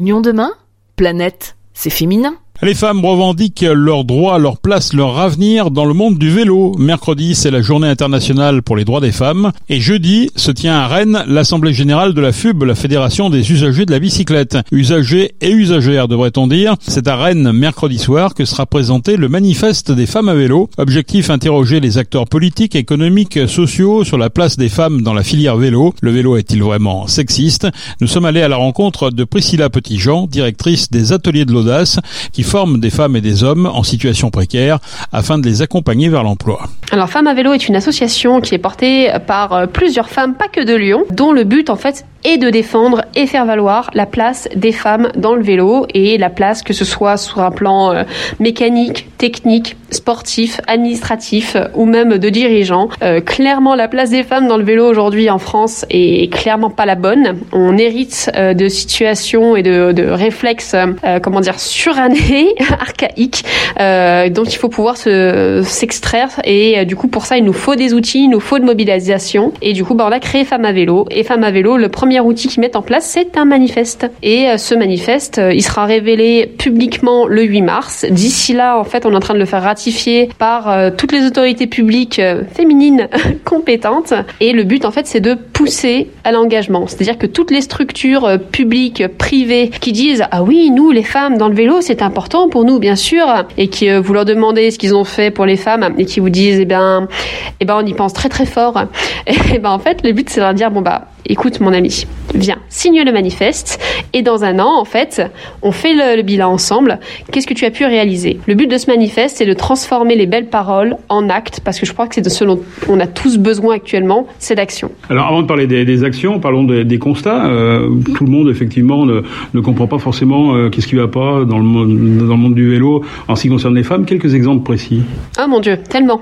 Union demain? Planète, c'est féminin. Les femmes revendiquent leurs droits, leur place, leur avenir dans le monde du vélo. Mercredi, c'est la journée internationale pour les droits des femmes. Et jeudi, se tient à Rennes l'Assemblée générale de la FUB, la Fédération des usagers de la bicyclette. Usagers et usagères, devrait-on dire. C'est à Rennes, mercredi soir, que sera présenté le manifeste des femmes à vélo. Objectif, interroger les acteurs politiques, économiques, sociaux sur la place des femmes dans la filière vélo. Le vélo est-il vraiment sexiste? Nous sommes allés à la rencontre de Priscilla Petitjean, directrice des ateliers de l'audace, qui des femmes et des hommes en situation précaire afin de les accompagner vers l'emploi. Alors Femmes à vélo est une association qui est portée par euh, plusieurs femmes, pas que de Lyon, dont le but en fait est de défendre et faire valoir la place des femmes dans le vélo et la place que ce soit sur un plan euh, mécanique, technique, sportif, administratif ou même de dirigeant. Euh, clairement, la place des femmes dans le vélo aujourd'hui en France est clairement pas la bonne. On hérite de situations et de, réflexes, comment dire, surannés, archaïques, dont il faut pouvoir se s'extraire et du coup pour ça il nous faut des outils, il nous faut de mobilisation et du coup bah, on a créé Femmes à vélo et Femmes à vélo le premier outil qu'ils mettent en place c'est un manifeste et ce manifeste il sera révélé publiquement le 8 mars. D'ici là en fait on est en train de le faire ratifier par toutes les autorités publiques féminines compétentes et le but en fait c'est de pousser à l'engagement. C'est-à-dire que toutes les structures publiques, privées qui disent ah oui nous les femmes dans le vélo c'est important pour nous bien sûr et qui vous leur demandez ce qu'ils ont fait pour les femmes et qui vous disent eh bien eh ben on y pense très très fort et ben en fait le but c'est de leur dire bon bah écoute mon ami, viens, signe le manifeste et dans un an, en fait, on fait le, le bilan ensemble. Qu'est-ce que tu as pu réaliser? Le but de ce manifeste, c'est de transformer les belles paroles en actes parce que je crois que c'est de ce dont on a tous besoin actuellement, c'est d'action. Alors avant de parler des, des actions, parlons de, des constats. Euh, tout le monde, effectivement, ne, ne comprend pas forcément euh, qu'est-ce qui va pas dans le, monde, dans le monde du vélo en ce qui concerne les femmes. Quelques exemples précis. Oh mon Dieu, tellement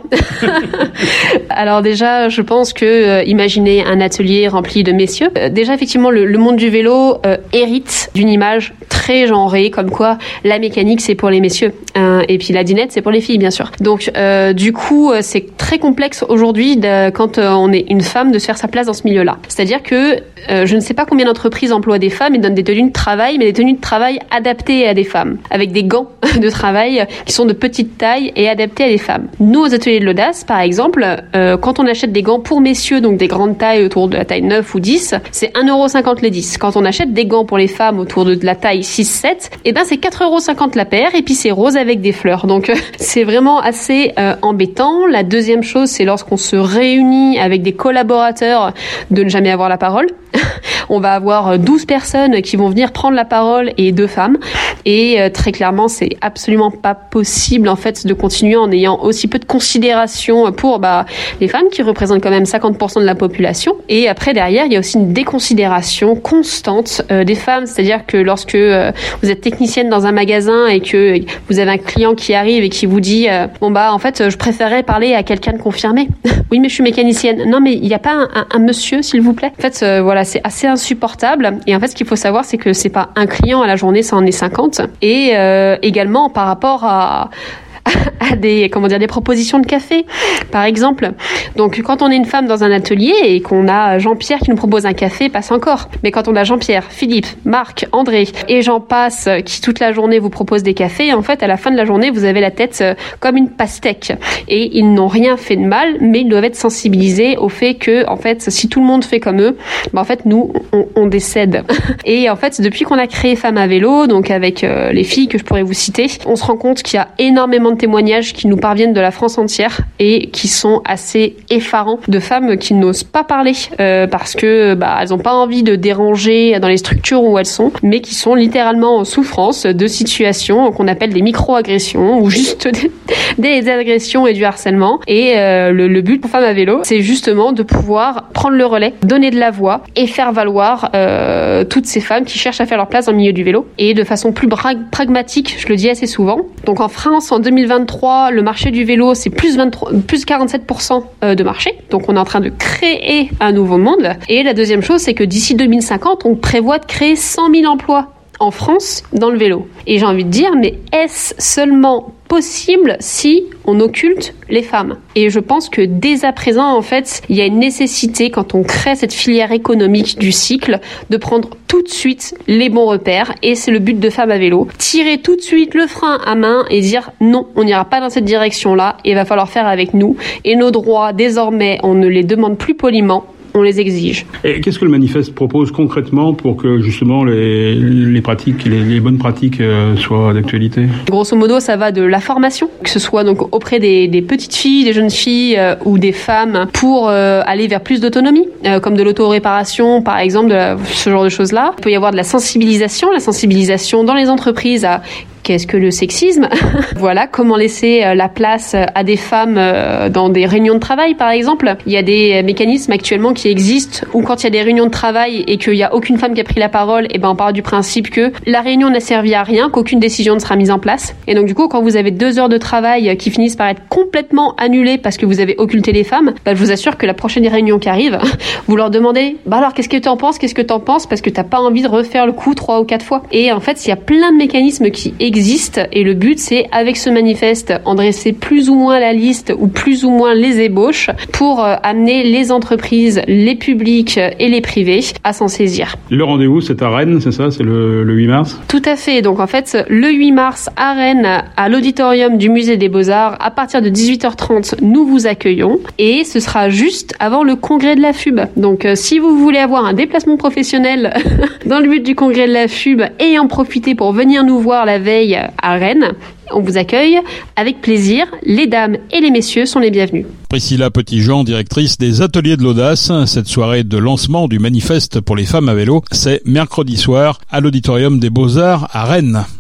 Alors déjà, je pense que euh, imaginez un atelier rempli de messieurs. Euh, déjà, effectivement, le, monde du vélo euh, hérite d'une image très genrée, comme quoi la mécanique c'est pour les messieurs euh, et puis la dinette c'est pour les filles, bien sûr. Donc, euh, du coup, c'est très complexe aujourd'hui quand on est une femme de se faire sa place dans ce milieu-là. C'est-à-dire que je ne sais pas combien d'entreprises emploient des femmes et donnent des tenues de travail, mais des tenues de travail adaptées à des femmes, avec des gants de travail qui sont de petite taille et adaptés à des femmes. Nous, aux ateliers de l'audace, par exemple, euh, quand on achète des gants pour messieurs, donc des grandes tailles autour de la taille 9 ou 10, c'est 1,50€ les 10. Quand on achète des gants pour les femmes autour de la taille 6-7, et ben c'est 4,50€ la paire et puis c'est rose avec des fleurs. Donc c'est vraiment assez euh, embêtant. La deuxième chose, c'est lorsqu'on se réunit avec des collaborateurs de ne jamais avoir la parole. on va avoir 12 personnes qui vont venir prendre la parole et deux femmes. Et euh, très clairement, c'est absolument pas possible en fait de continuer en ayant aussi peu de considération pour bah, les femmes qui représentent quand même 50% de la population. Et après derrière, il y a aussi une déconsidération constante euh, des femmes, c'est-à-dire que lorsque euh, vous êtes technicienne dans un magasin et que vous avez un client qui arrive et qui vous dit bon bah en fait je préférerais parler à quelqu'un de confirmé. oui mais je suis mécanicienne. Non mais il n'y a pas un, un, monsieur s'il vous plaît. En fait voilà c'est assez insupportable. Et en fait ce qu'il faut savoir c'est que c'est pas un client à la journée, ça en est 50. Et euh, également par rapport à à des comment dire des propositions de café par exemple. Donc quand on est une femme dans un atelier et qu'on a Jean-Pierre qui nous propose un café passe encore. Mais quand on a Jean-Pierre Philippe Marc André et j'en passe qui toute la journée vous proposent des cafés en fait à la fin de la journée vous avez la tête comme une pastèque. Et ils n'ont rien fait de mal mais ils doivent être sensibilisés au fait que en fait si tout le monde fait comme eux ben, en fait nous on, on décède. Et en fait depuis qu'on a créé Femmes à vélo donc avec euh, les filles que je pourrais vous citer on se rend compte qu'il y a énormément de témoignages qui nous parviennent de la France entière et qui sont assez effarants de femmes qui n'osent pas parler euh, parce que bah, elles n'ont pas envie de déranger dans les structures où elles sont, mais qui sont littéralement en souffrance de situations qu'on appelle des micro-agressions ou juste des, agressions et du harcèlement. Et euh, le, le, but pour Femmes à vélo, c'est justement de pouvoir prendre le relais, donner de la voix et faire valoir euh, toutes ces femmes qui cherchent à faire leur place dans le milieu du vélo et de façon plus pragmatique, je le dis assez souvent. Donc en France, en 2020, 2023, le marché du vélo, c'est plus, 23, plus 47% euh, de marché. Donc on est en train de créer un nouveau monde. Et la deuxième chose, c'est que d'ici 2050, on prévoit de créer 100 000 emplois en France dans le vélo. Et j'ai envie de dire, mais est-ce seulement possible si on occulte les femmes? Et je pense que dès à présent, en fait, il y a une nécessité, quand on crée cette filière économique du cycle, de prendre tout de suite les bons repères. Et c'est le but de Femmes à vélo. Tirer tout de suite le frein à main et dire non, on n'ira pas dans cette direction-là. Il va falloir faire avec nous. Et nos droits, désormais, on ne les demande plus poliment on les exige. Et qu'est-ce que le manifeste propose concrètement pour que justement les, les pratiques, les, les, bonnes pratiques euh, soient d'actualité? Grosso modo, ça va de la formation, que ce soit donc auprès des, des petites filles, des jeunes filles euh, ou des femmes, pour euh, aller vers plus d'autonomie, euh, comme de l'auto-réparation par exemple, de ce genre de choses-là. Il peut y avoir de la sensibilisation, la sensibilisation dans les entreprises à qu'est-ce que le sexisme Voilà, comment laisser euh, la place à des femmes euh, dans des réunions de travail, par exemple. Il y a des mécanismes actuellement qui existent où quand il y a des réunions de travail et qu'il n'y a aucune femme qui a pris la parole, eh ben on part du principe que la réunion n'a servi à rien, qu'aucune décision ne sera mise en place. Et donc du coup, quand vous avez deux heures de travail qui finissent par être complètement annulées parce que vous avez occulté les femmes, bah, je vous assure que la prochaine réunion qui arrive, vous leur demandez, bah alors qu'est-ce que tu en penses, qu'est-ce que tu en penses, parce que t'as pas envie de refaire le coup trois ou quatre fois. Et en fait, il y a plein de mécanismes qui existent existe et le but c'est avec ce manifeste en dresser plus ou moins la liste ou plus ou moins les ébauches pour euh, amener les entreprises, les publics et les privés à s'en saisir. Le rendez-vous c'est à Rennes, c'est ça, c'est le, le 8 mars? Tout à fait, donc en fait le 8 mars à Rennes à l'auditorium du musée des beaux-arts à partir de 18h30 nous vous accueillons et ce sera juste avant le congrès de la FUB. Donc euh, si vous voulez avoir un déplacement professionnel dans le but du congrès de la FUB et en profiter pour venir nous voir la veille à Rennes. On vous accueille avec plaisir. Les dames et les messieurs sont les bienvenus. Priscilla Petit-Jean, directrice des Ateliers de l'Audace. Cette soirée de lancement du manifeste pour les femmes à vélo, c'est mercredi soir à l'Auditorium des Beaux-Arts à Rennes.